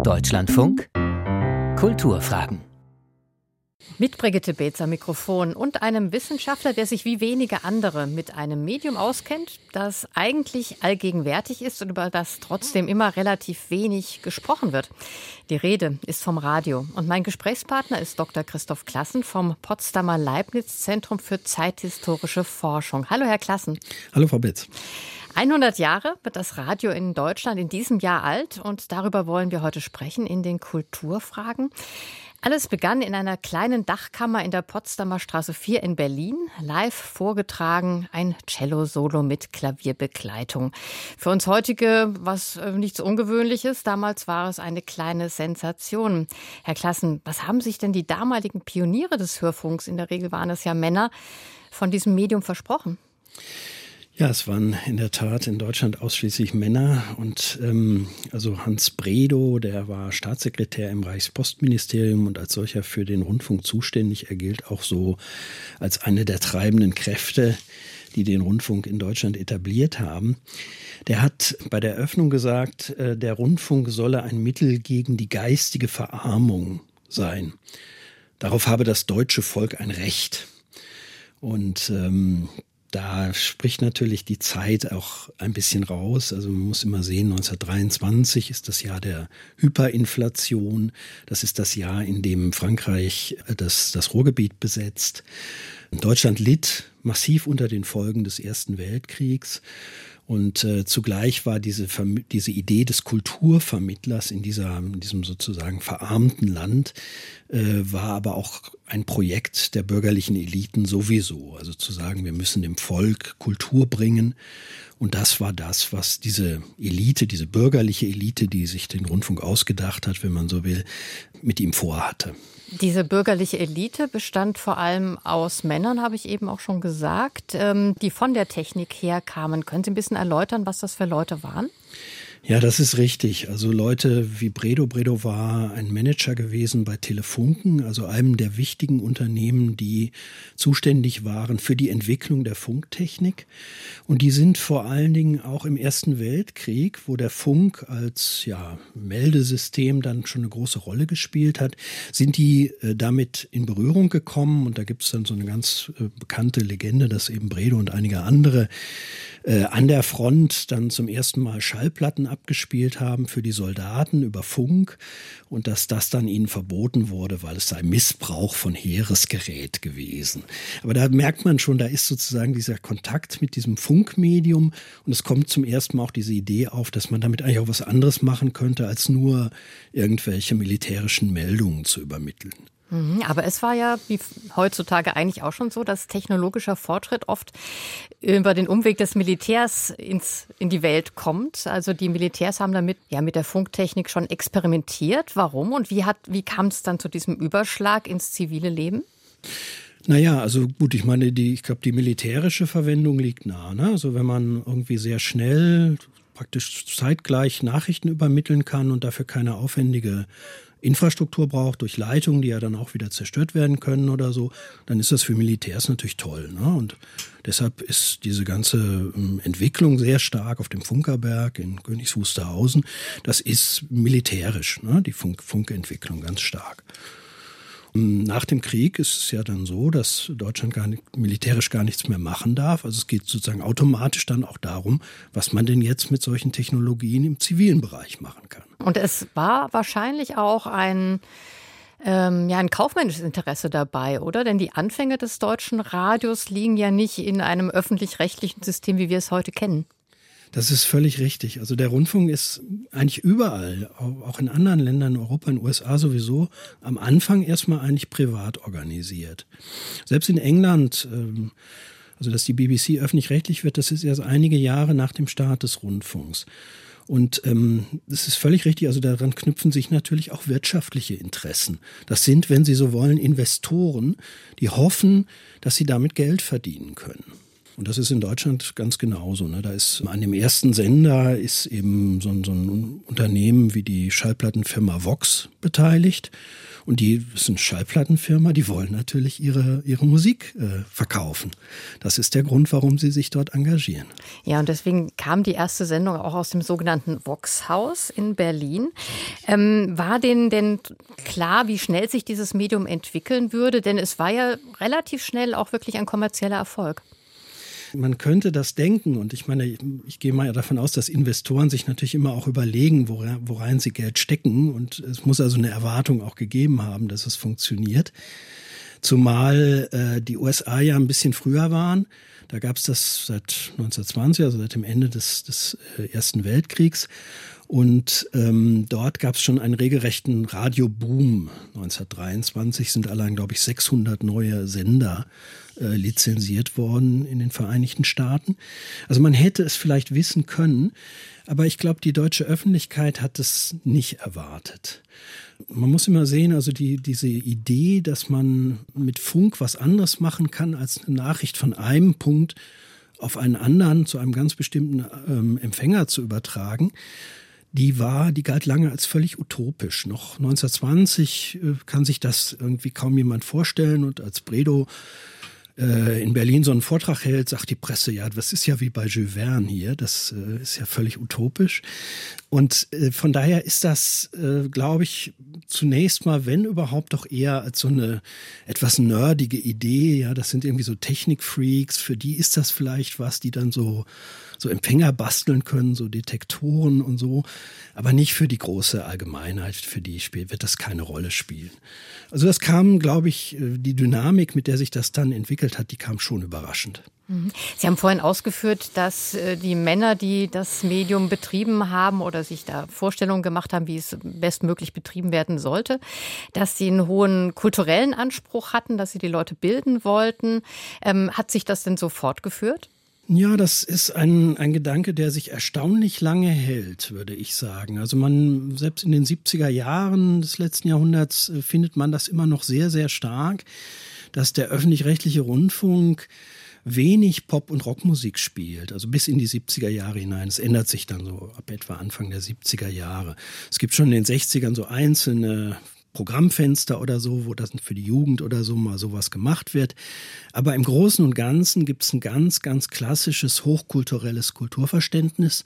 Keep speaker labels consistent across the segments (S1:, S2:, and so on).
S1: Deutschlandfunk Kulturfragen
S2: mit Brigitte Beetzer Mikrofon und einem Wissenschaftler, der sich wie wenige andere mit einem Medium auskennt, das eigentlich allgegenwärtig ist und über das trotzdem immer relativ wenig gesprochen wird. Die Rede ist vom Radio. Und mein Gesprächspartner ist Dr. Christoph Klassen vom Potsdamer Leibniz Zentrum für zeithistorische Forschung. Hallo, Herr Klassen.
S3: Hallo, Frau Betz.
S2: 100 Jahre wird das Radio in Deutschland in diesem Jahr alt und darüber wollen wir heute sprechen in den Kulturfragen. Alles begann in einer kleinen Dachkammer in der Potsdamer Straße 4 in Berlin. Live vorgetragen ein Cello-Solo mit Klavierbegleitung. Für uns heutige was äh, nichts Ungewöhnliches. Damals war es eine kleine Sensation. Herr Klassen, was haben sich denn die damaligen Pioniere des Hörfunks, in der Regel waren es ja Männer, von diesem Medium versprochen?
S3: Ja, es waren in der Tat in Deutschland ausschließlich Männer und ähm, also Hans Bredow, der war Staatssekretär im Reichspostministerium und als solcher für den Rundfunk zuständig. Er gilt auch so als eine der treibenden Kräfte, die den Rundfunk in Deutschland etabliert haben. Der hat bei der Eröffnung gesagt, äh, der Rundfunk solle ein Mittel gegen die geistige Verarmung sein. Darauf habe das deutsche Volk ein Recht. Und ähm, da spricht natürlich die Zeit auch ein bisschen raus. Also man muss immer sehen, 1923 ist das Jahr der Hyperinflation. Das ist das Jahr, in dem Frankreich äh, das, das Ruhrgebiet besetzt. Deutschland litt massiv unter den Folgen des Ersten Weltkriegs. Und äh, zugleich war diese, diese Idee des Kulturvermittlers in, dieser, in diesem sozusagen verarmten Land, äh, war aber auch ein Projekt der bürgerlichen Eliten sowieso. Also zu sagen, wir müssen dem Volk Kultur bringen. Und das war das, was diese Elite, diese bürgerliche Elite, die sich den Rundfunk ausgedacht hat, wenn man so will, mit ihm vorhatte.
S2: Diese bürgerliche Elite bestand vor allem aus Männern, habe ich eben auch schon gesagt, ähm, die von der Technik her kamen. Können Sie ein bisschen erläutern, was das für Leute waren?
S3: Ja, das ist richtig. Also Leute wie Bredo. Bredo war ein Manager gewesen bei Telefunken, also einem der wichtigen Unternehmen, die zuständig waren für die Entwicklung der Funktechnik. Und die sind vor allen Dingen auch im Ersten Weltkrieg, wo der Funk als ja, Meldesystem dann schon eine große Rolle gespielt hat, sind die äh, damit in Berührung gekommen. Und da gibt es dann so eine ganz äh, bekannte Legende, dass eben Bredo und einige andere äh, an der Front dann zum ersten Mal Schallplatten abgespielt haben für die Soldaten über Funk und dass das dann ihnen verboten wurde, weil es sei Missbrauch von Heeresgerät gewesen. Aber da merkt man schon, da ist sozusagen dieser Kontakt mit diesem Funkmedium und es kommt zum ersten Mal auch diese Idee auf, dass man damit eigentlich auch was anderes machen könnte, als nur irgendwelche militärischen Meldungen zu übermitteln.
S2: Mhm, aber es war ja wie heutzutage eigentlich auch schon so, dass technologischer Fortschritt oft über den Umweg des Militärs ins, in die Welt kommt. Also die Militärs haben damit ja mit der Funktechnik schon experimentiert. Warum und wie, hat, wie kam es dann zu diesem Überschlag ins zivile Leben?
S3: Naja, also gut, ich meine, die, ich glaube, die militärische Verwendung liegt nah. Ne? Also wenn man irgendwie sehr schnell praktisch zeitgleich Nachrichten übermitteln kann und dafür keine aufwendige Infrastruktur braucht, durch Leitungen, die ja dann auch wieder zerstört werden können oder so, dann ist das für Militärs natürlich toll. Ne? Und deshalb ist diese ganze ähm, Entwicklung sehr stark auf dem Funkerberg in Königs Wusterhausen. Das ist militärisch, ne? die Funk Funkentwicklung ganz stark. Nach dem Krieg ist es ja dann so, dass Deutschland gar nicht, militärisch gar nichts mehr machen darf. Also es geht sozusagen automatisch dann auch darum, was man denn jetzt mit solchen Technologien im zivilen Bereich machen kann.
S2: Und es war wahrscheinlich auch ein ähm, ja, ein kaufmännisches Interesse dabei, oder? Denn die Anfänge des deutschen Radios liegen ja nicht in einem öffentlich-rechtlichen System, wie wir es heute kennen.
S3: Das ist völlig richtig. Also der Rundfunk ist eigentlich überall, auch in anderen Ländern, Europa, in den USA sowieso, am Anfang erstmal eigentlich privat organisiert. Selbst in England, ähm, also dass die BBC öffentlich-rechtlich wird, das ist erst einige Jahre nach dem Start des Rundfunks. Und ähm, das ist völlig richtig. Also daran knüpfen sich natürlich auch wirtschaftliche Interessen. Das sind, wenn Sie so wollen, Investoren, die hoffen, dass sie damit Geld verdienen können. Und das ist in Deutschland ganz genauso. Ne? Da ist an dem ersten Sender ist eben so ein, so ein Unternehmen wie die Schallplattenfirma Vox beteiligt. Und die ist eine Schallplattenfirma, die wollen natürlich ihre, ihre Musik äh, verkaufen. Das ist der Grund, warum sie sich dort engagieren.
S2: Ja, und deswegen kam die erste Sendung auch aus dem sogenannten Vox-Haus in Berlin. Ähm, war denen denn klar, wie schnell sich dieses Medium entwickeln würde? Denn es war ja relativ schnell auch wirklich ein kommerzieller Erfolg.
S3: Man könnte das denken und ich meine, ich gehe mal davon aus, dass Investoren sich natürlich immer auch überlegen, worein sie Geld stecken und es muss also eine Erwartung auch gegeben haben, dass es funktioniert. Zumal äh, die USA ja ein bisschen früher waren. Da gab es das seit 1920, also seit dem Ende des, des äh, Ersten Weltkriegs. Und ähm, dort gab es schon einen regelrechten Radioboom. 1923 sind allein, glaube ich, 600 neue Sender äh, lizenziert worden in den Vereinigten Staaten. Also man hätte es vielleicht wissen können, aber ich glaube, die deutsche Öffentlichkeit hat es nicht erwartet. Man muss immer sehen, also die, diese Idee, dass man mit Funk was anderes machen kann, als eine Nachricht von einem Punkt auf einen anderen zu einem ganz bestimmten ähm, Empfänger zu übertragen, die war, die galt lange als völlig utopisch. Noch 1920 äh, kann sich das irgendwie kaum jemand vorstellen und als Bredow äh, in Berlin so einen Vortrag hält, sagt die Presse, ja, das ist ja wie bei Jules Verne hier, das äh, ist ja völlig utopisch. Und äh, von daher ist das, äh, glaube ich, zunächst mal, wenn überhaupt, doch eher als so eine etwas nerdige Idee. Ja, das sind irgendwie so Technikfreaks, für die ist das vielleicht was, die dann so so Empfänger basteln können, so Detektoren und so, aber nicht für die große Allgemeinheit, für die wird das keine Rolle spielen. Also das kam, glaube ich, äh, die Dynamik, mit der sich das dann entwickelt hat, die kam schon überraschend.
S2: Mhm. Sie haben vorhin ausgeführt, dass äh, die Männer, die das Medium betrieben haben oder sich da Vorstellungen gemacht haben, wie es bestmöglich betrieben werden sollte, dass sie einen hohen kulturellen Anspruch hatten, dass sie die Leute bilden wollten. Ähm, hat sich das denn so fortgeführt?
S3: Ja, das ist ein, ein Gedanke, der sich erstaunlich lange hält, würde ich sagen. Also man, selbst in den 70er Jahren des letzten Jahrhunderts äh, findet man das immer noch sehr, sehr stark, dass der öffentlich-rechtliche Rundfunk wenig Pop- und Rockmusik spielt, also bis in die 70er Jahre hinein. Es ändert sich dann so ab etwa Anfang der 70er Jahre. Es gibt schon in den 60ern so einzelne Programmfenster oder so, wo das für die Jugend oder so mal sowas gemacht wird. Aber im Großen und Ganzen gibt es ein ganz, ganz klassisches hochkulturelles Kulturverständnis.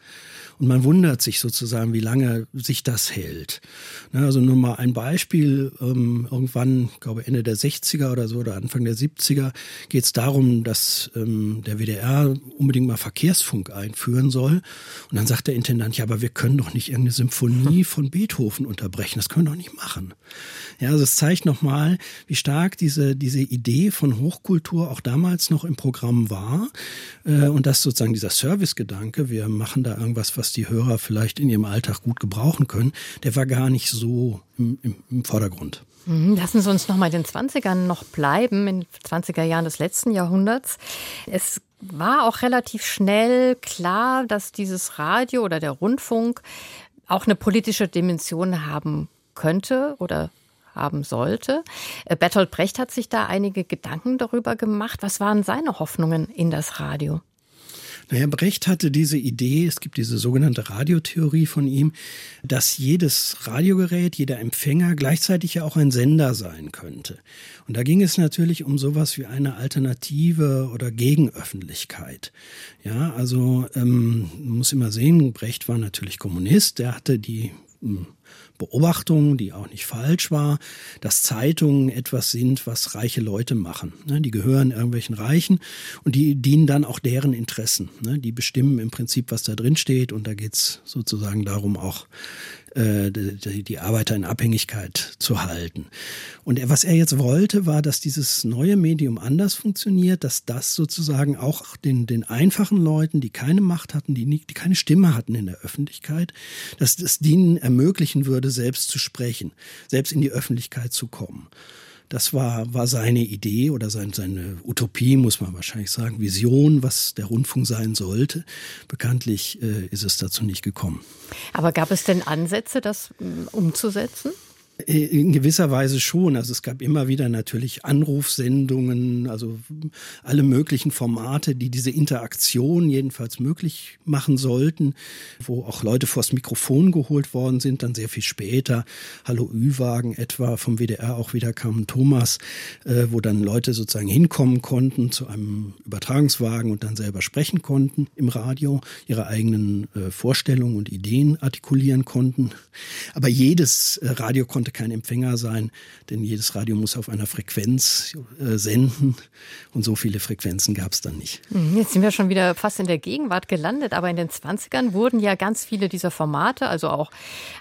S3: Und man wundert sich sozusagen, wie lange sich das hält. Also nur mal ein Beispiel. Ähm, irgendwann, glaube Ende der 60er oder so oder Anfang der 70er geht es darum, dass ähm, der WDR unbedingt mal Verkehrsfunk einführen soll. Und dann sagt der Intendant, ja, aber wir können doch nicht irgendeine Symphonie von Beethoven unterbrechen. Das können wir doch nicht machen. Ja, also es zeigt nochmal, wie stark diese, diese Idee von Hochkultur auch damals noch im Programm war. Äh, und dass sozusagen dieser Servicegedanke, wir machen da irgendwas, was die Hörer vielleicht in ihrem Alltag gut gebrauchen können, der war gar nicht so im, im, im Vordergrund.
S2: Mhm, lassen Sie uns noch mal in den 20ern noch bleiben, in den 20er Jahren des letzten Jahrhunderts. Es war auch relativ schnell klar, dass dieses Radio oder der Rundfunk auch eine politische Dimension haben könnte oder haben sollte. Äh, Bertolt Brecht hat sich da einige Gedanken darüber gemacht. Was waren seine Hoffnungen in das Radio?
S3: Naja, Brecht hatte diese Idee, es gibt diese sogenannte Radiotheorie von ihm, dass jedes Radiogerät, jeder Empfänger gleichzeitig ja auch ein Sender sein könnte. Und da ging es natürlich um sowas wie eine Alternative oder Gegenöffentlichkeit. Ja, also ähm, man muss immer sehen, Brecht war natürlich Kommunist, der hatte die hm, Beobachtung, die auch nicht falsch war, dass Zeitungen etwas sind, was reiche Leute machen. Ne, die gehören irgendwelchen Reichen und die dienen dann auch deren Interessen. Ne, die bestimmen im Prinzip, was da drin steht und da geht's sozusagen darum, auch äh, die, die Arbeiter in Abhängigkeit zu halten. Und was er jetzt wollte, war, dass dieses neue Medium anders funktioniert, dass das sozusagen auch den, den einfachen Leuten, die keine Macht hatten, die, nicht, die keine Stimme hatten in der Öffentlichkeit, dass das denen ermöglichen würde, selbst zu sprechen, selbst in die Öffentlichkeit zu kommen. Das war, war seine Idee oder sein, seine Utopie, muss man wahrscheinlich sagen, Vision, was der Rundfunk sein sollte. Bekanntlich äh, ist es dazu nicht gekommen.
S2: Aber gab es denn Ansätze, das um, umzusetzen?
S3: In gewisser Weise schon. Also es gab immer wieder natürlich Anrufsendungen, also alle möglichen Formate, die diese Interaktion jedenfalls möglich machen sollten, wo auch Leute vors Mikrofon geholt worden sind, dann sehr viel später. Hallo Ü-Wagen etwa vom WDR auch wieder kam Thomas, äh, wo dann Leute sozusagen hinkommen konnten zu einem Übertragungswagen und dann selber sprechen konnten im Radio, ihre eigenen äh, Vorstellungen und Ideen artikulieren konnten. Aber jedes äh, Radio konnte kein Empfänger sein, denn jedes Radio muss auf einer Frequenz äh, senden und so viele Frequenzen gab es dann nicht.
S2: Mhm, jetzt sind wir schon wieder fast in der Gegenwart gelandet, aber in den 20ern wurden ja ganz viele dieser Formate, also auch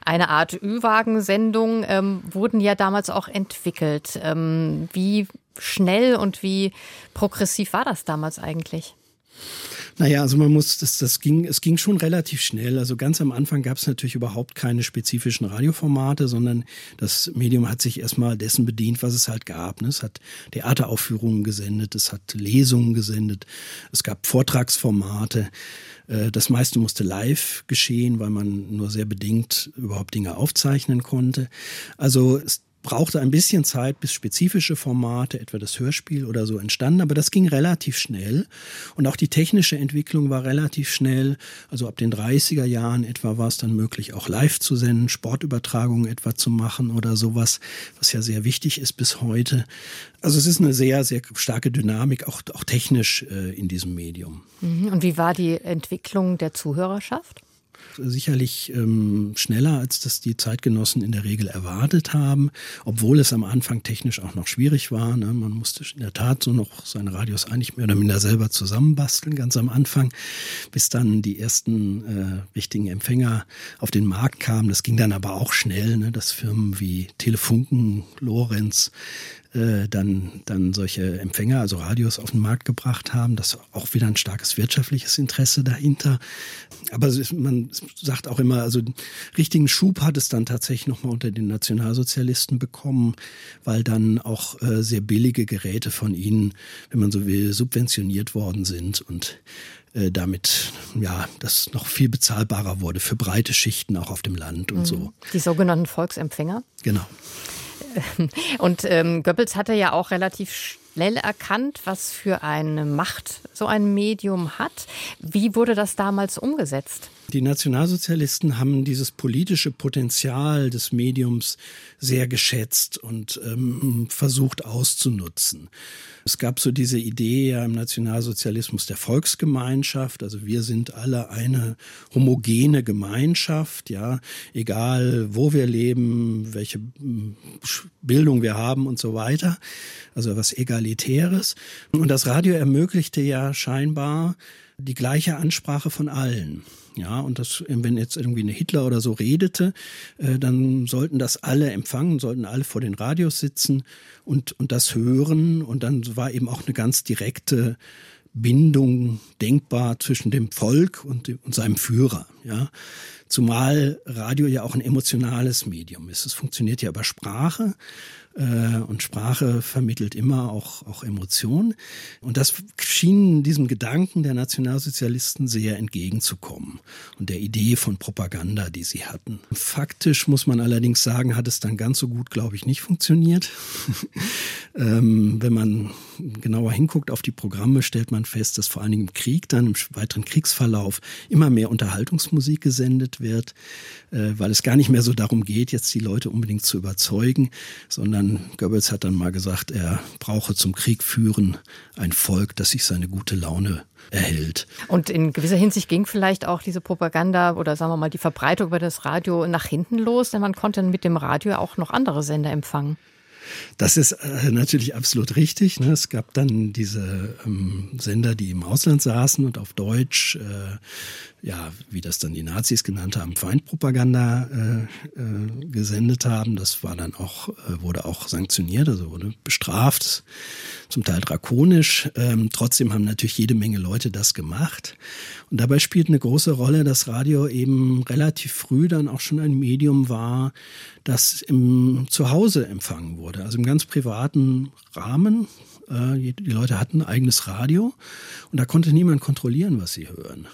S2: eine Art Ü-Wagen-Sendung, ähm, wurden ja damals auch entwickelt. Ähm, wie schnell und wie progressiv war das damals eigentlich?
S3: Naja, also man muss, das, das ging, es ging schon relativ schnell. Also ganz am Anfang gab es natürlich überhaupt keine spezifischen Radioformate, sondern das Medium hat sich erstmal dessen bedient, was es halt gab. Ne? Es hat Theateraufführungen gesendet, es hat Lesungen gesendet, es gab Vortragsformate. Äh, das meiste musste live geschehen, weil man nur sehr bedingt überhaupt Dinge aufzeichnen konnte. Also es, brauchte ein bisschen Zeit, bis spezifische Formate, etwa das Hörspiel oder so, entstanden. Aber das ging relativ schnell. Und auch die technische Entwicklung war relativ schnell. Also ab den 30er Jahren etwa war es dann möglich, auch live zu senden, Sportübertragungen etwa zu machen oder sowas, was ja sehr wichtig ist bis heute. Also es ist eine sehr, sehr starke Dynamik, auch, auch technisch äh, in diesem Medium.
S2: Mhm. Und wie war die Entwicklung der Zuhörerschaft?
S3: Sicherlich ähm, schneller, als das die Zeitgenossen in der Regel erwartet haben, obwohl es am Anfang technisch auch noch schwierig war. Ne? Man musste in der Tat so noch seine Radios eigentlich mehr oder minder selber zusammenbasteln, ganz am Anfang, bis dann die ersten äh, richtigen Empfänger auf den Markt kamen. Das ging dann aber auch schnell, ne? dass Firmen wie Telefunken, Lorenz, äh, dann, dann solche Empfänger, also Radios auf den Markt gebracht haben. Das auch wieder ein starkes wirtschaftliches Interesse dahinter. Aber man sagt auch immer, also richtigen Schub hat es dann tatsächlich nochmal unter den Nationalsozialisten bekommen, weil dann auch äh, sehr billige Geräte von ihnen, wenn man so will, subventioniert worden sind und äh, damit ja das noch viel bezahlbarer wurde für breite Schichten auch auf dem Land und mhm. so.
S2: Die sogenannten Volksempfänger?
S3: Genau.
S2: Und ähm, Goebbels hatte ja auch relativ schnell erkannt, was für eine Macht so ein Medium hat. Wie wurde das damals umgesetzt?
S3: Die Nationalsozialisten haben dieses politische Potenzial des Mediums sehr geschätzt und ähm, versucht auszunutzen. Es gab so diese Idee ja im Nationalsozialismus der Volksgemeinschaft, also wir sind alle eine homogene Gemeinschaft, ja, egal wo wir leben, welche Bildung wir haben und so weiter, also was egalitäres. Und das Radio ermöglichte ja scheinbar die gleiche Ansprache von allen. Ja, und das, wenn jetzt irgendwie eine Hitler oder so redete, äh, dann sollten das alle empfangen, sollten alle vor den Radios sitzen und, und das hören. Und dann war eben auch eine ganz direkte Bindung denkbar zwischen dem Volk und, und seinem Führer. Ja, zumal Radio ja auch ein emotionales Medium ist. Es funktioniert ja über Sprache und Sprache vermittelt immer auch, auch Emotionen. Und das schien diesem Gedanken der Nationalsozialisten sehr entgegenzukommen und der Idee von Propaganda, die sie hatten. Faktisch muss man allerdings sagen, hat es dann ganz so gut, glaube ich, nicht funktioniert. ähm, wenn man genauer hinguckt auf die Programme, stellt man fest, dass vor allen Dingen im Krieg, dann im weiteren Kriegsverlauf immer mehr Unterhaltungsmusik gesendet wird, äh, weil es gar nicht mehr so darum geht, jetzt die Leute unbedingt zu überzeugen, sondern dann, Goebbels hat dann mal gesagt, er brauche zum Krieg führen ein Volk, das sich seine gute Laune erhält.
S2: Und in gewisser Hinsicht ging vielleicht auch diese Propaganda oder sagen wir mal die Verbreitung über das Radio nach hinten los, denn man konnte mit dem Radio auch noch andere Sender empfangen.
S3: Das ist äh, natürlich absolut richtig. Ne? Es gab dann diese ähm, Sender, die im Ausland saßen und auf Deutsch, äh, ja, wie das dann die Nazis genannt haben, Feindpropaganda äh, äh, gesendet haben. Das war dann auch, äh, wurde auch sanktioniert, also wurde bestraft, zum Teil drakonisch. Ähm, trotzdem haben natürlich jede Menge Leute das gemacht. Und dabei spielt eine große Rolle, dass Radio eben relativ früh dann auch schon ein Medium war, das im Zuhause empfangen wurde, also im ganz privaten Rahmen. Äh, die Leute hatten ein eigenes Radio und da konnte niemand kontrollieren, was sie hören.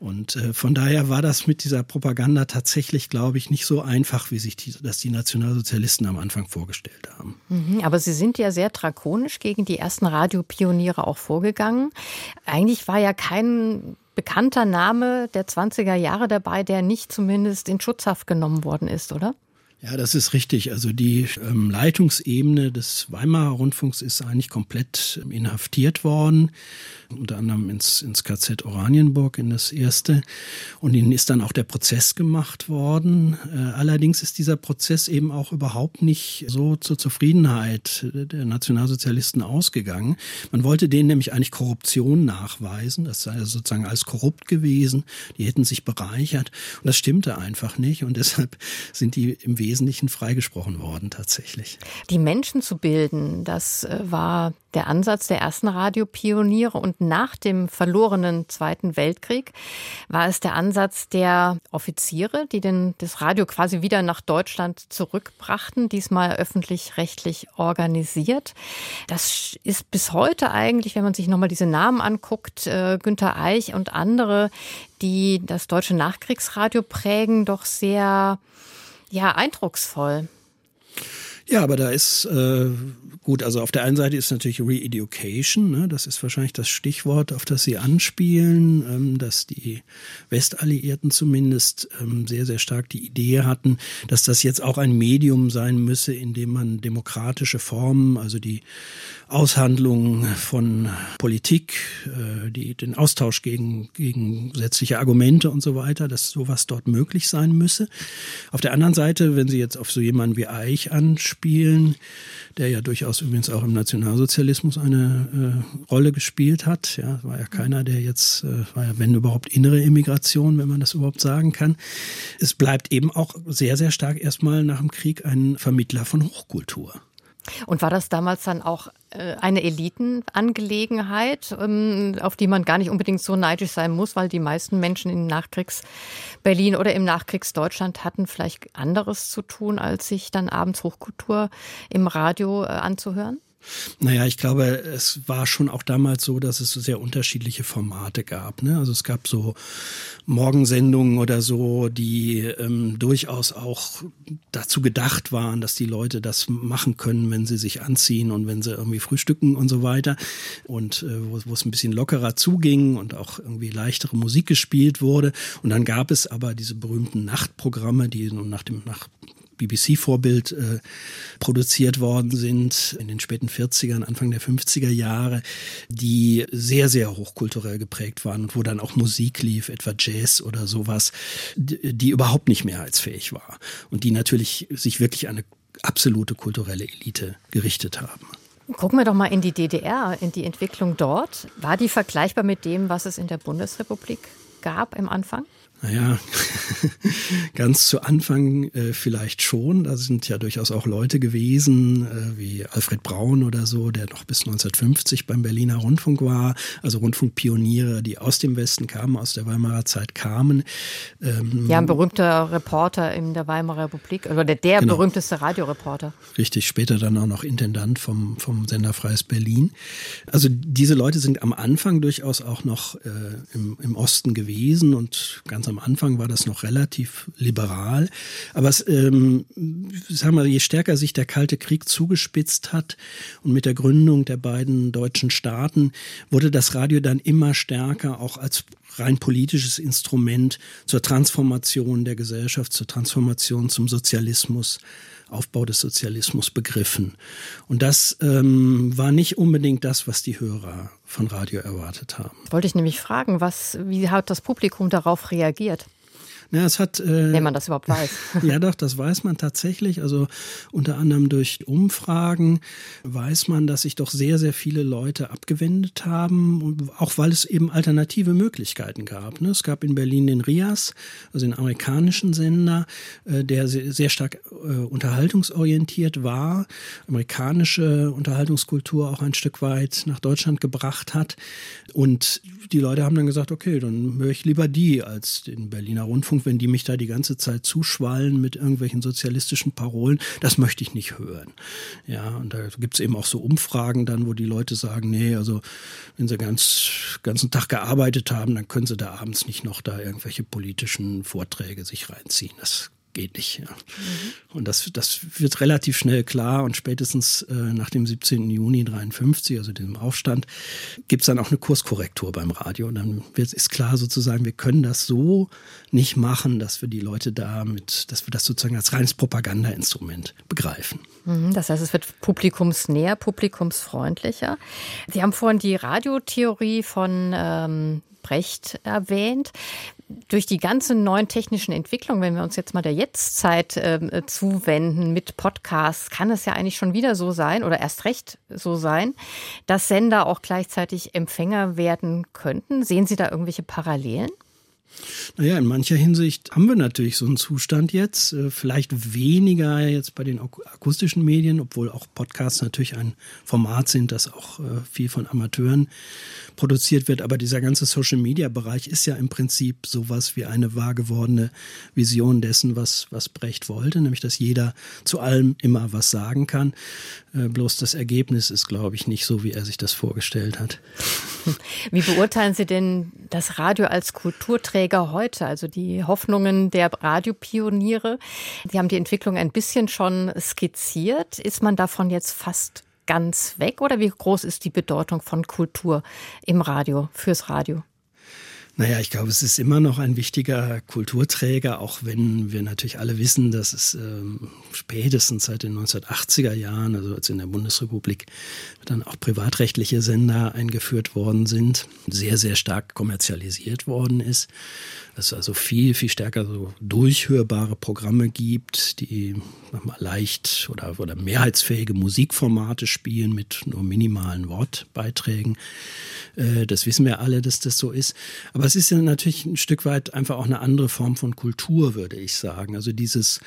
S3: Und äh, von daher war das mit dieser Propaganda tatsächlich, glaube ich, nicht so einfach, wie sich die, das die Nationalsozialisten am Anfang vorgestellt haben.
S2: Mhm, aber Sie sind ja sehr drakonisch gegen die ersten Radiopioniere auch vorgegangen. Eigentlich war ja kein bekannter Name der 20er Jahre dabei, der nicht zumindest in Schutzhaft genommen worden ist, oder?
S3: Ja, das ist richtig. Also die ähm, Leitungsebene des Weimarer Rundfunks ist eigentlich komplett ähm, inhaftiert worden unter anderem ins, ins KZ Oranienburg, in das erste. Und ihnen ist dann auch der Prozess gemacht worden. Äh, allerdings ist dieser Prozess eben auch überhaupt nicht so zur Zufriedenheit der Nationalsozialisten ausgegangen. Man wollte denen nämlich eigentlich Korruption nachweisen. Das sei sozusagen als korrupt gewesen. Die hätten sich bereichert. Und das stimmte einfach nicht. Und deshalb sind die im Wesentlichen freigesprochen worden tatsächlich.
S2: Die Menschen zu bilden, das äh, war der Ansatz der ersten Radiopioniere und nach dem verlorenen Zweiten Weltkrieg war es der Ansatz der Offiziere, die den, das Radio quasi wieder nach Deutschland zurückbrachten, diesmal öffentlich-rechtlich organisiert. Das ist bis heute eigentlich, wenn man sich nochmal diese Namen anguckt, äh, Günter Eich und andere, die das deutsche Nachkriegsradio prägen, doch sehr ja, eindrucksvoll.
S3: Ja, aber da ist äh, gut, also auf der einen Seite ist natürlich Re-Education, ne? das ist wahrscheinlich das Stichwort, auf das Sie anspielen, ähm, dass die Westalliierten zumindest ähm, sehr, sehr stark die Idee hatten, dass das jetzt auch ein Medium sein müsse, in dem man demokratische Formen, also die Aushandlung von Politik, äh, die, den Austausch gegen gegensätzliche Argumente und so weiter, dass sowas dort möglich sein müsse. Auf der anderen Seite, wenn Sie jetzt auf so jemanden wie Eich anspielen, der ja durchaus übrigens auch im Nationalsozialismus eine äh, Rolle gespielt hat, ja, war ja keiner, der jetzt, äh, war ja wenn überhaupt innere Immigration, wenn man das überhaupt sagen kann. Es bleibt eben auch sehr, sehr stark erstmal nach dem Krieg ein Vermittler von Hochkultur.
S2: Und war das damals dann auch äh, eine Elitenangelegenheit, ähm, auf die man gar nicht unbedingt so neidisch sein muss, weil die meisten Menschen in Nachkriegs-Berlin oder im Nachkriegsdeutschland hatten vielleicht anderes zu tun, als sich dann abends Hochkultur im Radio äh, anzuhören?
S3: Naja, ich glaube, es war schon auch damals so, dass es sehr unterschiedliche Formate gab. Ne? Also es gab so Morgensendungen oder so, die ähm, durchaus auch dazu gedacht waren, dass die Leute das machen können, wenn sie sich anziehen und wenn sie irgendwie frühstücken und so weiter. Und äh, wo, es ein bisschen lockerer zuging und auch irgendwie leichtere Musik gespielt wurde. Und dann gab es aber diese berühmten Nachtprogramme, die nach dem nach BBC-Vorbild äh, produziert worden sind in den späten 40ern, Anfang der 50er Jahre, die sehr, sehr hochkulturell geprägt waren und wo dann auch Musik lief, etwa Jazz oder sowas, die, überhaupt nicht mehrheitsfähig war und die natürlich sich wirklich eine absolute kulturelle Elite gerichtet haben.
S2: Gucken wir doch mal in die DDR, in die Entwicklung dort. War die vergleichbar mit dem, was es in der Bundesrepublik gab im Anfang?
S3: Naja, ganz zu Anfang äh, vielleicht schon. Da sind ja durchaus auch Leute gewesen, äh, wie Alfred Braun oder so, der noch bis 1950 beim Berliner Rundfunk war. Also Rundfunkpioniere, die aus dem Westen kamen, aus der Weimarer Zeit kamen.
S2: Ähm, ja, ein berühmter Reporter in der Weimarer Republik, oder der, der genau. berühmteste Radioreporter.
S3: Richtig, später dann auch noch Intendant vom, vom Sender Freies Berlin. Also diese Leute sind am Anfang durchaus auch noch äh, im, im Osten gewesen und ganz am am Anfang war das noch relativ liberal. Aber es, ähm, sagen wir, je stärker sich der Kalte Krieg zugespitzt hat und mit der Gründung der beiden deutschen Staaten wurde das Radio dann immer stärker auch als rein politisches Instrument zur Transformation der Gesellschaft, zur Transformation zum Sozialismus Aufbau des Sozialismus begriffen. Und das ähm, war nicht unbedingt das, was die Hörer von Radio erwartet haben.
S2: Wollte ich nämlich fragen, was, wie hat das Publikum darauf reagiert?
S3: Ja, es hat, äh,
S2: Wenn man das überhaupt weiß.
S3: ja, doch, das weiß man tatsächlich. Also unter anderem durch Umfragen weiß man, dass sich doch sehr, sehr viele Leute abgewendet haben, auch weil es eben alternative Möglichkeiten gab. Ne? Es gab in Berlin den RIAS, also den amerikanischen Sender, äh, der sehr stark äh, unterhaltungsorientiert war, amerikanische Unterhaltungskultur auch ein Stück weit nach Deutschland gebracht hat. Und die Leute haben dann gesagt, okay, dann höre ich lieber die als den Berliner Rundfunk Wenn die mich da die ganze Zeit zuschwallen mit irgendwelchen sozialistischen Parolen, das möchte ich nicht hören. Ja, und da gibt es eben auch so Umfragen dann, wo die Leute sagen, nee, also wenn sie ganz ganzen Tag gearbeitet haben, dann können sie da abends nicht noch da irgendwelche politischen Vorträge sich reinziehen. Das geht nicht. Ja. Mhm. Und das, das wird relativ schnell klar und spätestens äh, nach dem 17. Juni 53, also diesem Aufstand, gibt es dann auch eine Kurskorrektur beim Radio. Und dann wird, ist klar sozusagen, wir können das so nicht machen, dass wir die Leute damit, dass wir das sozusagen als reines Propagandainstrument begreifen.
S2: Mhm, das heißt, es wird publikumsnäher, publikumsfreundlicher. Sie haben vorhin die Radiotheorie von ähm, Brecht erwähnt. Durch die ganzen neuen technischen Entwicklungen, wenn wir uns jetzt mal der Jetztzeit äh, zuwenden mit Podcasts, kann es ja eigentlich schon wieder so sein oder erst recht so sein, dass Sender auch gleichzeitig Empfänger werden könnten. Sehen Sie da irgendwelche Parallelen?
S3: Naja, in mancher Hinsicht haben wir natürlich so einen Zustand jetzt. Äh, vielleicht weniger jetzt bei den akustischen Medien, obwohl auch Podcasts natürlich ein Format sind, das auch äh, viel von Amateuren produziert wird. Aber dieser ganze Social-Media-Bereich ist ja im Prinzip sowas wie eine wahr gewordene Vision dessen, was, was Brecht wollte, nämlich dass jeder zu allem immer was sagen kann. Äh, bloß das Ergebnis ist, glaube ich, nicht so, wie er sich das vorgestellt hat.
S2: Wie beurteilen Sie denn das Radio als Kulturträger heute? Also die Hoffnungen der Radiopioniere. Sie haben die Entwicklung ein bisschen schon skizziert. Ist man davon jetzt fast ganz weg oder wie groß ist die Bedeutung von Kultur im Radio, fürs Radio?
S3: Naja, ich glaube, es ist immer noch ein wichtiger Kulturträger, auch wenn wir natürlich alle wissen, dass es ähm, spätestens seit den 1980er Jahren, also als in der Bundesrepublik dann auch privatrechtliche Sender eingeführt worden sind, sehr, sehr stark kommerzialisiert worden ist. Dass es also viel, viel stärker so durchhörbare Programme gibt, die mal leicht oder, oder mehrheitsfähige Musikformate spielen mit nur minimalen Wortbeiträgen. Äh, das wissen wir alle, dass das so ist. Aber es ist ja natürlich ein Stück weit einfach auch eine andere Form von Kultur, würde ich sagen. Also dieses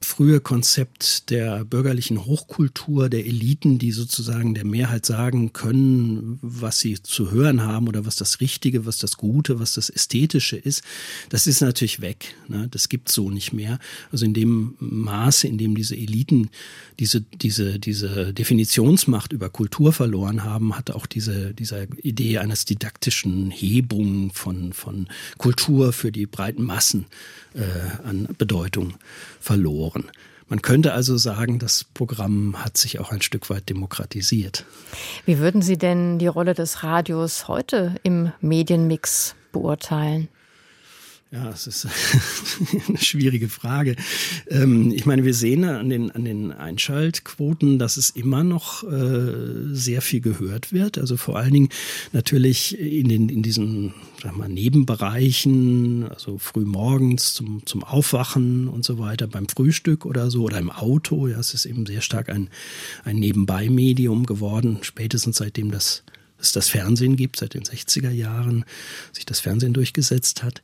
S3: frühe Konzept der bürgerlichen Hochkultur, der Eliten, die sozusagen der Mehrheit sagen können, was sie zu hören haben oder was das Richtige, was das Gute, was das Ästhetische ist, das ist natürlich weg. Ne? Das gibt so nicht mehr. Also in dem Maße, in dem diese Eliten diese, diese, diese Definitionsmacht über Kultur verloren haben, hat auch diese, diese Idee eines didaktischen Hebung von, von Kultur für die breiten Massen äh, an Bedeutung verloren. Man könnte also sagen, das Programm hat sich auch ein Stück weit demokratisiert.
S2: Wie würden Sie denn die Rolle des Radios heute im Medienmix beurteilen?
S3: Ja, es ist eine schwierige Frage. Ähm, ich meine, wir sehen an den, an den Einschaltquoten, dass es immer noch äh, sehr viel gehört wird. Also vor allen Dingen natürlich in, den, in diesen sag mal, Nebenbereichen, also früh morgens zum, zum Aufwachen und so weiter, beim Frühstück oder so oder im Auto. Ja, es ist eben sehr stark ein, ein Nebenbei-Medium geworden, spätestens seitdem das es das Fernsehen gibt, seit den 60er Jahren sich das Fernsehen durchgesetzt hat.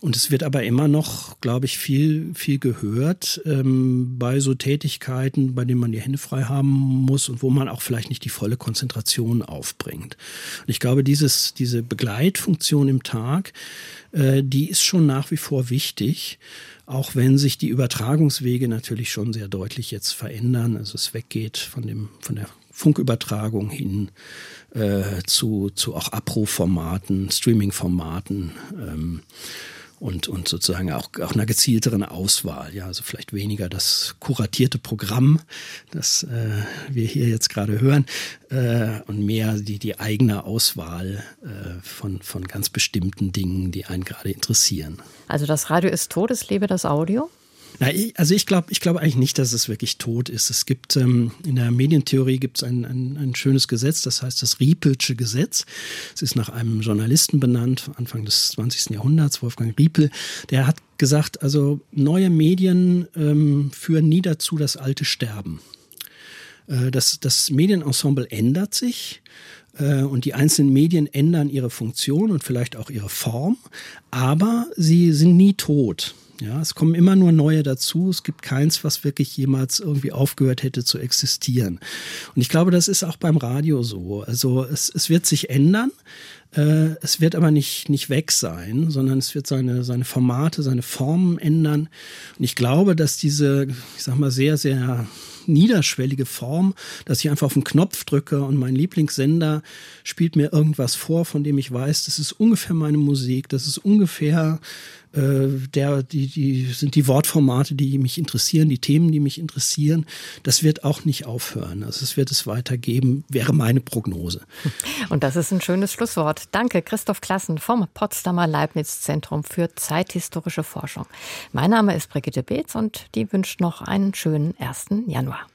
S3: Und es wird aber immer noch, glaube ich, viel, viel gehört ähm, bei so Tätigkeiten, bei denen man die Hände frei haben muss und wo man auch vielleicht nicht die volle Konzentration aufbringt. Und ich glaube, dieses, diese Begleitfunktion im Tag, äh, die ist schon nach wie vor wichtig auch wenn sich die Übertragungswege natürlich schon sehr deutlich jetzt verändern. Also es weggeht von dem von der Funkübertragung hin äh, zu, zu auch Abrufformaten, Streamingformaten. Ähm, und, und sozusagen auch, auch einer gezielteren Auswahl. Ja, also vielleicht weniger das kuratierte Programm, das äh, wir hier jetzt gerade hören, äh, und mehr die, die eigene Auswahl äh, von, von ganz bestimmten Dingen, die einen gerade interessieren.
S2: Also das Radio ist tot, es lebe das Audio?
S3: Na, ich, also ich glaube ich glaube eigentlich nicht, dass es wirklich tot ist. Es gibt ähm, in der Medientheorie gibt es ein, ein, ein schönes Gesetz, das heißt das Riepelsche Gesetz. Es ist nach einem Journalisten benannt, Anfang des 20. Jahrhunderts, Wolfgang Riepel. Der hat gesagt, also neue Medien ähm, führen nie dazu, dass alte sterben. Äh, das, das Medienensemble ändert sich äh, und die einzelnen Medien ändern ihre Funktion und vielleicht auch ihre Form, aber sie sind nie tot. Ja, es kommen immer nur neue dazu. Es gibt keins, was wirklich jemals irgendwie aufgehört hätte zu existieren. Und ich glaube, das ist auch beim Radio so. Also es, es wird sich ändern. Äh, es wird aber nicht, nicht weg sein, sondern es wird seine, seine Formate, seine Formen ändern. Und ich glaube, dass diese, ich sag mal, sehr, sehr niederschwellige Form, dass ich einfach auf den Knopf drücke und mein Lieblingssender spielt mir irgendwas vor, von dem ich weiß, das ist ungefähr meine Musik, das ist ungefähr äh, der, die, die sind die Wortformate, die mich interessieren, die Themen, die mich interessieren. Das wird auch nicht aufhören. Also es wird es weitergeben, wäre meine Prognose.
S2: Und das ist ein schönes Schlusswort. Danke, Christoph Klassen vom Potsdamer Leibniz-Zentrum für zeithistorische Forschung. Mein Name ist Brigitte Beetz und die wünscht noch einen schönen 1. Januar.